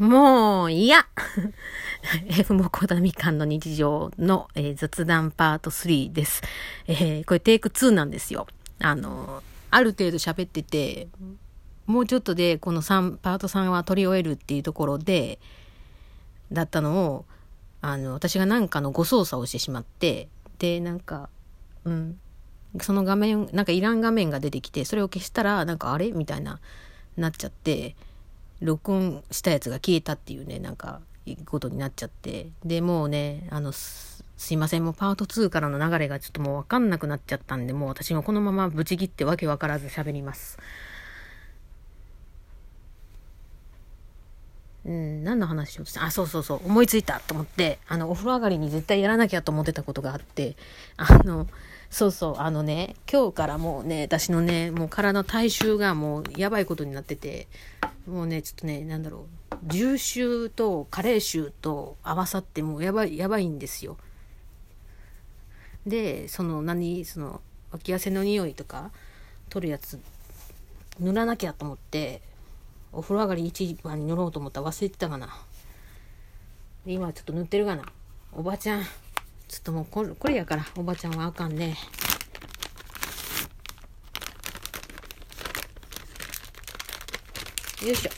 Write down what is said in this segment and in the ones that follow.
もう、いや !F モコダみかんの日常の、えー、雑談パート3です。えー、これテイク2なんですよ。あの、ある程度喋ってて、もうちょっとでこの3、パート3は取り終えるっていうところで、だったのを、あの、私がなんかの誤操作をしてしまって、で、なんか、うん、その画面、なんかいらん画面が出てきて、それを消したら、なんかあれ？みたいな、なっちゃって、録音したやつが消えたっていうね、なんか、ことになっちゃって。で、もうね、あの、すいません、もうパート2からの流れがちょっともうわかんなくなっちゃったんで、もう私もこのままブチ切ってわけわからず喋ります。うん、何の話しようとした？あ、そうそうそう、思いついたと思って、あの、お風呂上がりに絶対やらなきゃと思ってたことがあって、あの、そうそう、あのね、今日からもうね、私のね、もう体の体臭がもうやばいことになってて、もうね、ちょっとね、なんだろう、重臭と加齢臭と合わさってもうやばい、やばいんですよ。で、その何、その、脇汗の匂いとか取るやつ、塗らなきゃと思って、お風呂上がり一番に塗ろうと思ったら忘れてたかな。今ちょっと塗ってるかな。おばちゃん。ちょっともうこれこれやからおばちゃんはあかんねよいしょ。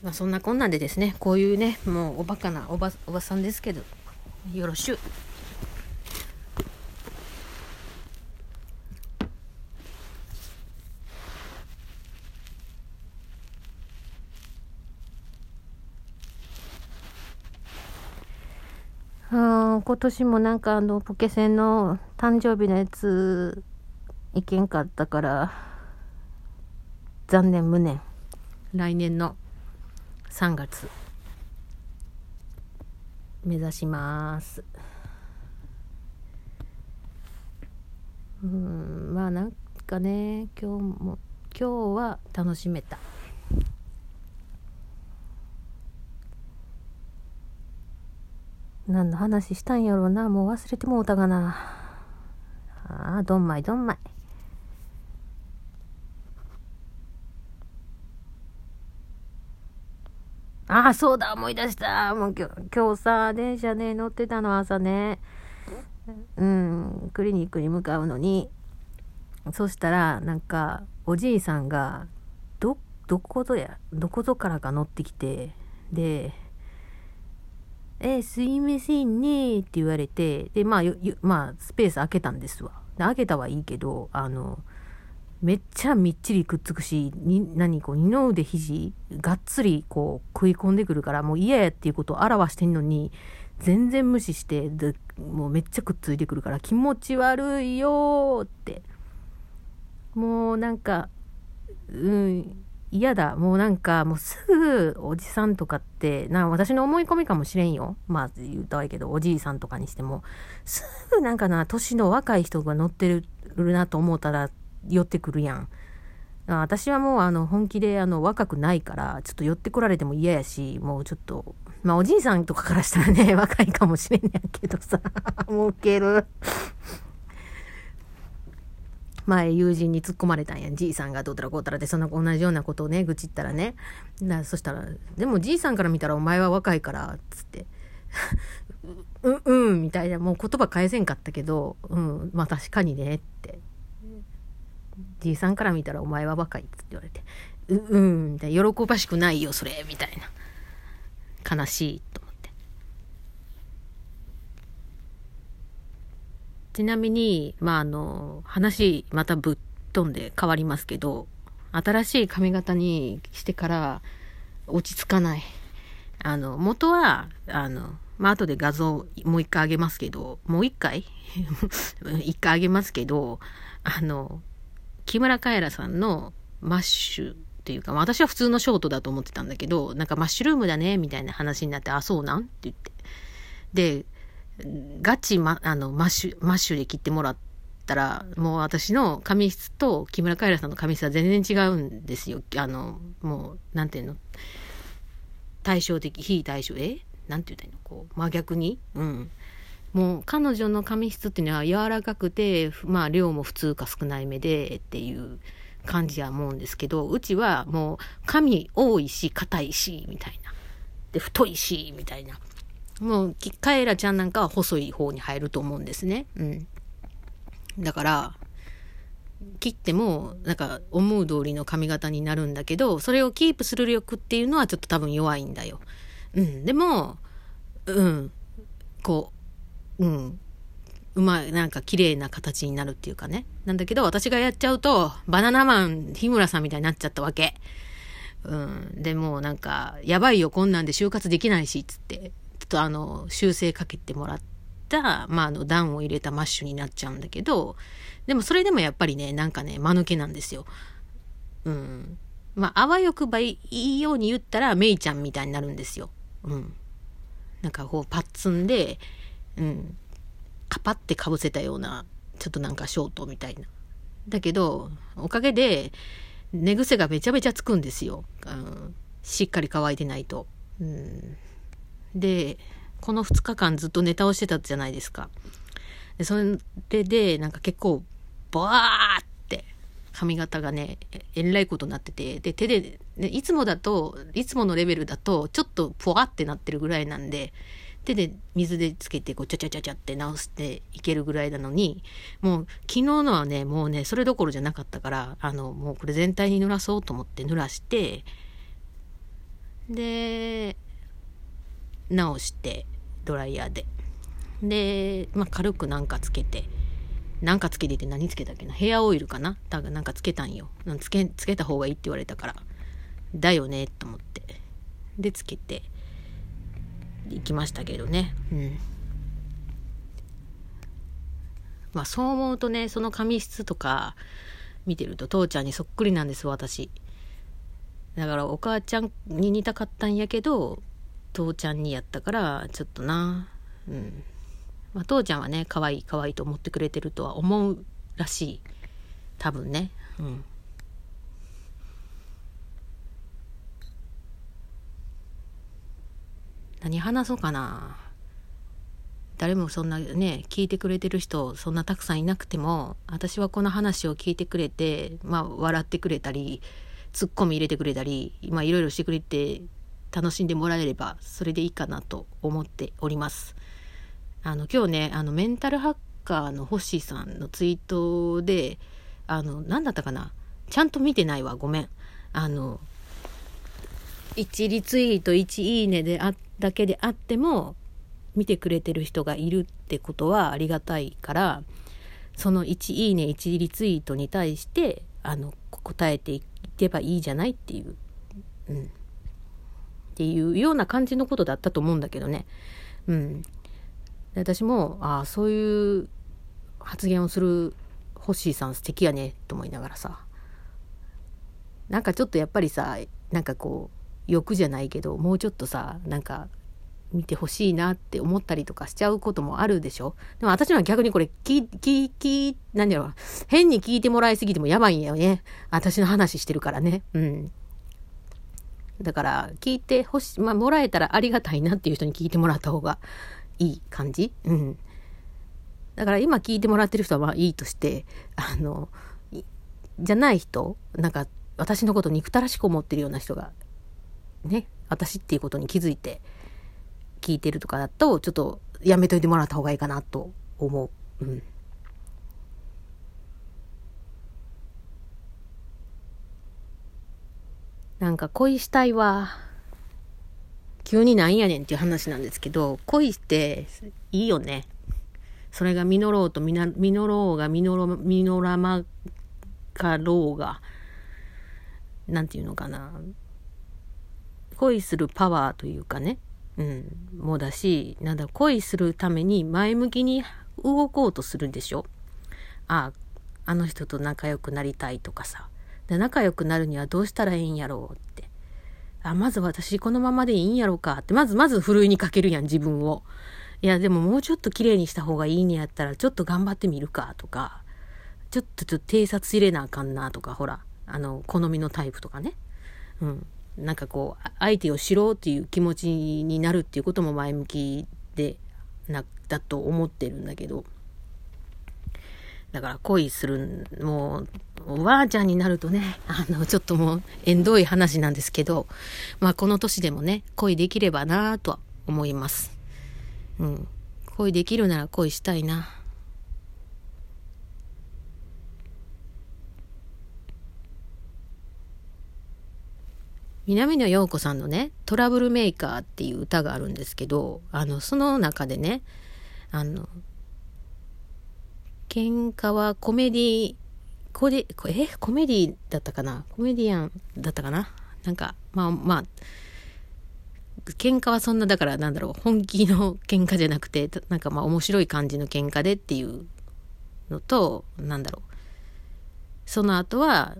まあそんなこんなんでですねこういうねもうおバカなおばおばさんですけどよろしゅう。あ今年もなんかあのポケセンの誕生日のやついけんかったから残念無念来年の3月目指しますうんまあなんかね今日も今日は楽しめた何の話したんやろうな。もう忘れてもうたがな。ああ、どんまいどんまい。ああ、そうだ、思い出した。もう今日、今日さ、電車ね、乗ってたの朝ね。うん、クリニックに向かうのに。そしたら、なんか、おじいさんが、ど、どこぞや、どこぞからか乗ってきて、で、えー、すいませんねって言われて、で、まあ、まあ、スペース開けたんですわ。で、開けたはいいけど、あの、めっちゃみっちりくっつくし、に、何こう、二の腕肘、がっつりこう、食い込んでくるから、もう嫌やっていうことを表してんのに、全然無視して、もうめっちゃくっついてくるから、気持ち悪いよって。もうなんか、うん、嫌だ。もうなんか、もうすぐおじさんとかって、な、私の思い込みかもしれんよ。まあ言ったわいけど、おじいさんとかにしても、すぐなんかな、年の若い人が乗ってるなと思ったら寄ってくるやん。私はもうあの本気であの若くないから、ちょっと寄ってこられても嫌やし、もうちょっと、まあおじいさんとかからしたらね、若いかもしれんやけどさ、もうウケる。前友人に突っ込まれたんや。じいさんがどうたらこうたらで、そんな同じようなことをね、愚痴ったらね。だそしたら、でもじいさんから見たらお前は若いから、っつって。うん、うん、みたいな、もう言葉返せんかったけど、うん、まあ確かにね、って。じいさんから見たらお前は若いって言われて、う、うん、みたいな、喜ばしくないよ、それ、みたいな。悲しい、とちなみに、まあ、あの、話、またぶっ飛んで変わりますけど、新しい髪型にしてから落ち着かない。あの、元は、あの、まあ、後で画像もう一回あげますけど、もう一回？一回あげますけど、あの、木村カエラさんのマッシュっていうか、私は普通のショートだと思ってたんだけど、なんかマッシュルームだね、みたいな話になって、あ、そうなん？って言って。で、ガチ、ま、あの、マッシュ、マッシュで切ってもらったら、もう私の髪質と木村カエラさんの髪質は全然違うんですよ。あの、もう、なんていうの？対照的、非対称、え？なんて言ったらいいの？こう、真逆に？うん。もう彼女の髪質っていうのは柔らかくて、まあ量も普通か少ないめでっていう感じは思うんですけど、うちはもう髪多いし、硬いし、みたいな。で、太いし、みたいな。もう、カエラちゃんなんかは細い方に入ると思うんですね。うん。だから、切っても、なんか、思う通りの髪型になるんだけど、それをキープする力っていうのはちょっと多分弱いんだよ。うん。でも、うん。こう、うん。うまい、なんか綺麗な形になるっていうかね。なんだけど、私がやっちゃうと、バナナマン、日村さんみたいになっちゃったわけ。うん。でもなんか、やばいよ、こんなんで就活できないし、つって、ちょっとあの、修正かけてもらった、まあ、あの、段を入れたマッシュになっちゃうんだけど、でもそれでもやっぱりね、なんかね、間抜けなんですよ。うん。まあ、あわよくばいいように言ったら、メイちゃんみたいになるんですよ。うん。なんかこう、パッツンで、うん。カパってかぶせたような、ちょっとなんかショートみたいな。だけど、おかげで、寝癖がめちゃめちゃつくんですよ。うん、しっかり乾いてないと。うん、で、この2日間ずっとネタをしてたじゃないですか。でそれで、なんか結構、バーって髪型がね、えらいことになってて、で、手で、ね、いつもだと、いつものレベルだと、ちょっとポワってなってるぐらいなんで、手で水でつけてこうちゃちゃちゃちゃって直していけるぐらいなのにもう昨日のはねもうねそれどころじゃなかったからあのもうこれ全体に濡らそうと思って濡らしてで直してドライヤーで。で、まあ、軽くなんかつけてなんかつけてて何つけたっけな？ヘアオイルかな？だからなんかつけたんよ。つけつけた方がいいって言われたからだよねと思って。でつけて。行きましたけどね。うん。まあそう思うとね、その髪質とか見てると父ちゃんにそっくりなんです、私。だからお母ちゃんに似たかったんやけど、父ちゃんにやったから、ちょっとな。うん。まあ父ちゃんはね、可愛い可愛いと思ってくれてるとは思うらしい。多分ね。うん。何話そうかな誰もそんなね聞いてくれてる人そんなたくさんいなくても私はこの話を聞いてくれてまあ笑ってくれたりツッコミ入れてくれたりまいろいろしてくれて楽しんでもらえればそれでいいかなと思っております。あの今日ねあのメンタルハッカーのホッシーさんのツイートであの何だったかなちゃんと見てないわごめん。あの1リツイート1いいねであだけであっても見てくれてる人がいるってことはありがたいからその1いいね1リツイートに対してあの答えていけばいいじゃないっていう、うん、っていうような感じのことだったと思うんだけどね。うん、私もああそういう発言をするホッシーさん素敵やねと思いながらさ。なんかちょっとやっぱりさなんかこう欲じゃないけどもうちょっとさなんか見てほしいなって思ったりとかしちゃうこともあるでしょ？でも私は逆にこれ聞、聞、聞、何だろう、変に聞いてもらいすぎてもやばいんやよね。私の話してるからね。うん。だから、聞いてほし、まあ、もらえたらありがたいなっていう人に聞いてもらった方がいい感じ？うん。だから今聞いてもらってる人はまあいいとして、あの、じゃない人、なんか私のこと憎たらしく思ってるような人がね、私っていうことに気づいて聞いてるとかだと、ちょっとやめといてもらった方がいいかなと思う。うん。なんか恋したいわ。急になんやねんっていう話なんですけど、恋っていいよね。それが実ろうと実ろうが実ろ実らまかろうが、なんていうのかな。恋するパワーというかね、うん、もだし、なんだ、恋するために前向きに動こうとするんでしょ？ああ、あの人と仲良くなりたいとかさ。で仲良くなるにはどうしたらいいんやろうって。あ、まず私このままでいいんやろうかって、まずまずふるいにかけるやん、自分を。いや、でももうちょっと綺麗にした方がいいんやったら、ちょっと頑張ってみるかとか、ちょっとちょっと偵察入れなあかんなとか、ほら、あの、好みのタイプとかね。うん。なんかこう相手を知ろうっていう気持ちになるっていうことも前向きでなだと思ってるんだけどだから恋する、もう、おばあちゃんになるとね、あの、ちょっともう、縁遠い話なんですけど、まあ、この年でもね、恋できればなとは思います。うん。恋できるなら恋したいな。南野陽子さんのね、トラブルメーカーっていう歌があるんですけど、あの、その中でね、あの、喧嘩はコメディ、コデ、え？コメディだったかな？コメディアンだったかな？なんか、まあまあ、喧嘩はそんな、だからなんだろう、本気の喧嘩じゃなくて、なんかまあ面白い感じの喧嘩でっていうのと、なんだろう。その後は、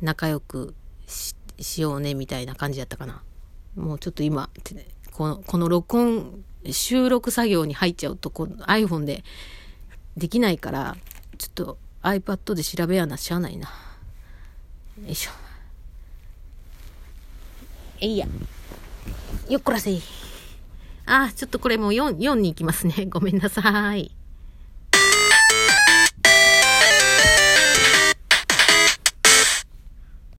仲良くしようねみたいな感じやったかな。もうちょっと今、この、この録音、収録作業に入っちゃうと、この iPhone でできないから、ちょっと iPad で調べやなしゃあないな。よいしょ。えいや。よっこらせい。あ、ちょっとこれもう4、4に行きますね。ごめんなさい。